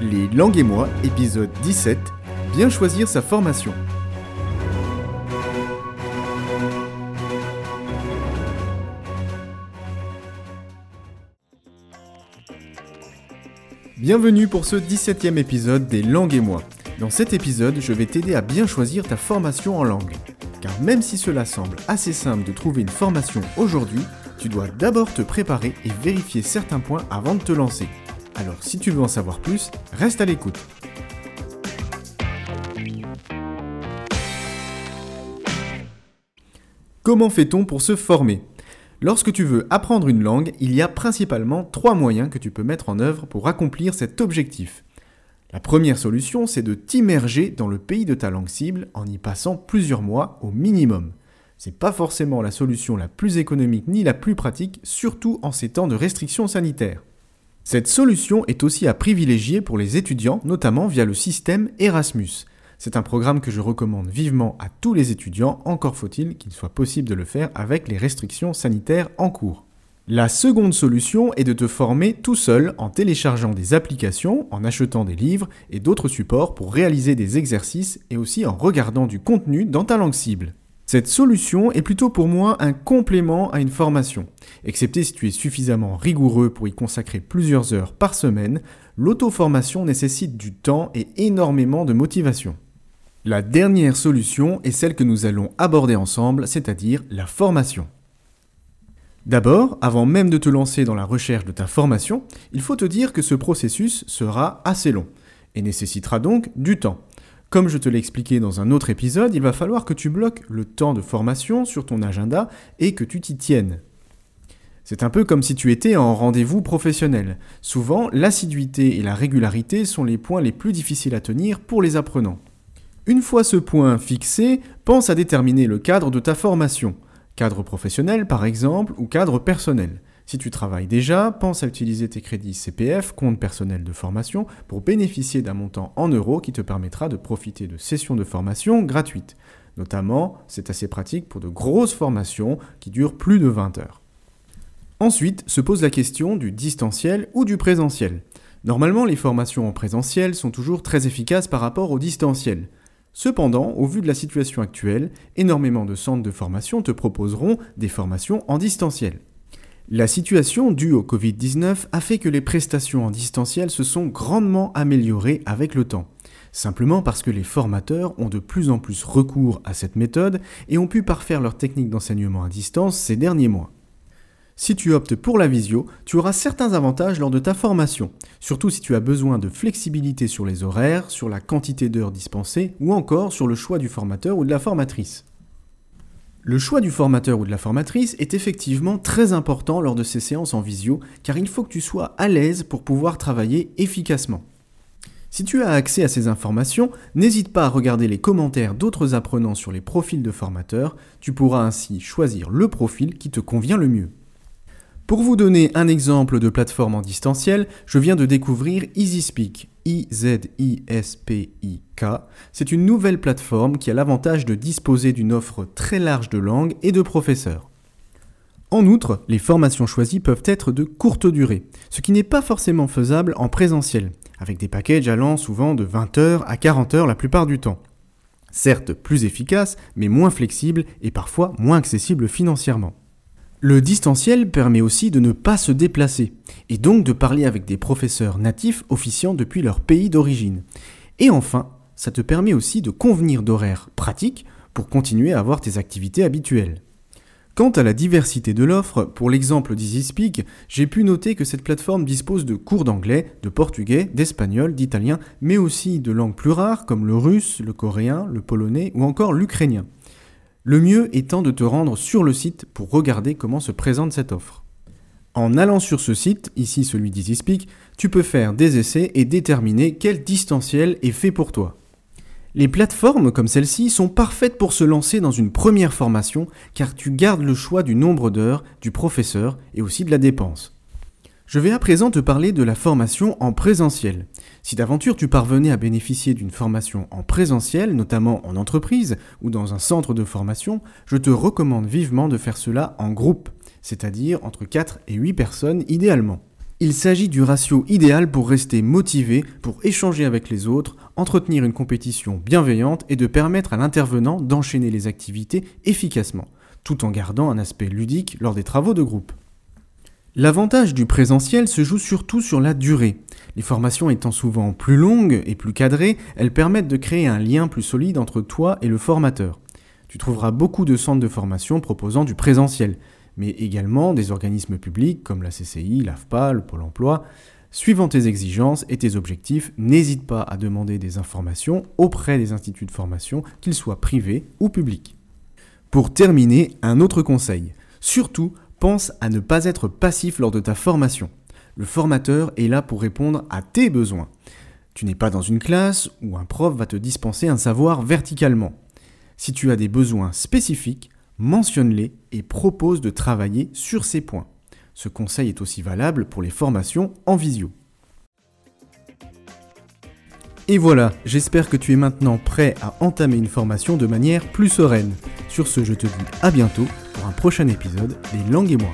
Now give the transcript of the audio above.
Les langues et moi, épisode 17. Bien choisir sa formation. Bienvenue pour ce 17e épisode des langues et moi. Dans cet épisode, je vais t'aider à bien choisir ta formation en langue. Car même si cela semble assez simple de trouver une formation aujourd'hui, tu dois d'abord te préparer et vérifier certains points avant de te lancer. Alors si tu veux en savoir plus, reste à l'écoute. Comment fait-on pour se former? Lorsque tu veux apprendre une langue, il y a principalement trois moyens que tu peux mettre en œuvre pour accomplir cet objectif. La première solution, c'est de t'immerger dans le pays de ta langue cible en y passant plusieurs mois au minimum. C'est pas forcément la solution la plus économique ni la plus pratique, surtout en ces temps de restrictions sanitaires. Cette solution est aussi à privilégier pour les étudiants, notamment via le système Erasmus. C'est un programme que je recommande vivement à tous les étudiants, encore faut-il qu'il soit possible de le faire avec les restrictions sanitaires en cours. La seconde solution est de te former tout seul en téléchargeant des applications, en achetant des livres et d'autres supports pour réaliser des exercices et aussi en regardant du contenu dans ta langue cible. Cette solution est plutôt pour moi un complément à une formation. Excepté si tu es suffisamment rigoureux pour y consacrer plusieurs heures par semaine, l'auto-formation nécessite du temps et énormément de motivation. La dernière solution est celle que nous allons aborder ensemble, c'est-à-dire la formation. D'abord, avant même de te lancer dans la recherche de ta formation, il faut te dire que ce processus sera assez long et nécessitera donc du temps. Comme je te l'ai expliqué dans un autre épisode, il va falloir que tu bloques le temps de formation sur ton agenda et que tu t'y tiennes. C'est un peu comme si tu étais en rendez-vous professionnel. Souvent, l'assiduité et la régularité sont les points les plus difficiles à tenir pour les apprenants. Une fois ce point fixé, pense à déterminer le cadre de ta formation. Cadre professionnel par exemple ou cadre personnel. Si tu travailles déjà, pense à utiliser tes crédits CPF, compte personnel de formation, pour bénéficier d'un montant en euros qui te permettra de profiter de sessions de formation gratuites. Notamment, c'est assez pratique pour de grosses formations qui durent plus de 20 heures. Ensuite se pose la question du distanciel ou du présentiel. Normalement, les formations en présentiel sont toujours très efficaces par rapport au distanciel. Cependant, au vu de la situation actuelle, énormément de centres de formation te proposeront des formations en distanciel. La situation due au Covid-19 a fait que les prestations en distanciel se sont grandement améliorées avec le temps. Simplement parce que les formateurs ont de plus en plus recours à cette méthode et ont pu parfaire leur technique d'enseignement à distance ces derniers mois. Si tu optes pour la visio, tu auras certains avantages lors de ta formation, surtout si tu as besoin de flexibilité sur les horaires, sur la quantité d'heures dispensées ou encore sur le choix du formateur ou de la formatrice. Le choix du formateur ou de la formatrice est effectivement très important lors de ces séances en visio car il faut que tu sois à l'aise pour pouvoir travailler efficacement. Si tu as accès à ces informations, n'hésite pas à regarder les commentaires d'autres apprenants sur les profils de formateurs, tu pourras ainsi choisir le profil qui te convient le mieux. Pour vous donner un exemple de plateforme en distanciel, je viens de découvrir EasySpeak, I-Z-I-S-P-I-K. C'est une nouvelle plateforme qui a l'avantage de disposer d'une offre très large de langues et de professeurs. En outre, les formations choisies peuvent être de courte durée, ce qui n'est pas forcément faisable en présentiel, avec des packages allant souvent de 20 heures à 40 heures la plupart du temps. Certes plus efficace, mais moins flexible et parfois moins accessible financièrement. Le distanciel permet aussi de ne pas se déplacer, et donc de parler avec des professeurs natifs officiant depuis leur pays d'origine. Et enfin, ça te permet aussi de convenir d'horaires pratiques pour continuer à avoir tes activités habituelles. Quant à la diversité de l'offre, pour l'exemple d'EasySpeak, j'ai pu noter que cette plateforme dispose de cours d'anglais, de portugais, d'espagnol, d'italien, mais aussi de langues plus rares comme le russe, le coréen, le polonais ou encore l'ukrainien. Le mieux étant de te rendre sur le site pour regarder comment se présente cette offre. En allant sur ce site, ici celui d'EasySpeak, tu peux faire des essais et déterminer quel distanciel est fait pour toi. Les plateformes comme celle-ci sont parfaites pour se lancer dans une première formation car tu gardes le choix du nombre d'heures, du professeur et aussi de la dépense. Je vais à présent te parler de la formation en présentiel. Si d'aventure tu parvenais à bénéficier d'une formation en présentiel, notamment en entreprise ou dans un centre de formation, je te recommande vivement de faire cela en groupe, c'est-à-dire entre 4 et 8 personnes idéalement. Il s'agit du ratio idéal pour rester motivé, pour échanger avec les autres, entretenir une compétition bienveillante et de permettre à l'intervenant d'enchaîner les activités efficacement, tout en gardant un aspect ludique lors des travaux de groupe. L'avantage du présentiel se joue surtout sur la durée. Les formations étant souvent plus longues et plus cadrées, elles permettent de créer un lien plus solide entre toi et le formateur. Tu trouveras beaucoup de centres de formation proposant du présentiel, mais également des organismes publics comme la CCI, l'AFPA, le Pôle emploi. Suivant tes exigences et tes objectifs, n'hésite pas à demander des informations auprès des instituts de formation, qu'ils soient privés ou publics. Pour terminer, un autre conseil. Surtout, pense à ne pas être passif lors de ta formation. Le formateur est là pour répondre à tes besoins. Tu n'es pas dans une classe où un prof va te dispenser un savoir verticalement. Si tu as des besoins spécifiques, mentionne-les et propose de travailler sur ces points. Ce conseil est aussi valable pour les formations en visio. Et voilà, j'espère que tu es maintenant prêt à entamer une formation de manière plus sereine. Sur ce, je te dis à bientôt un prochain épisode des Langues et moi.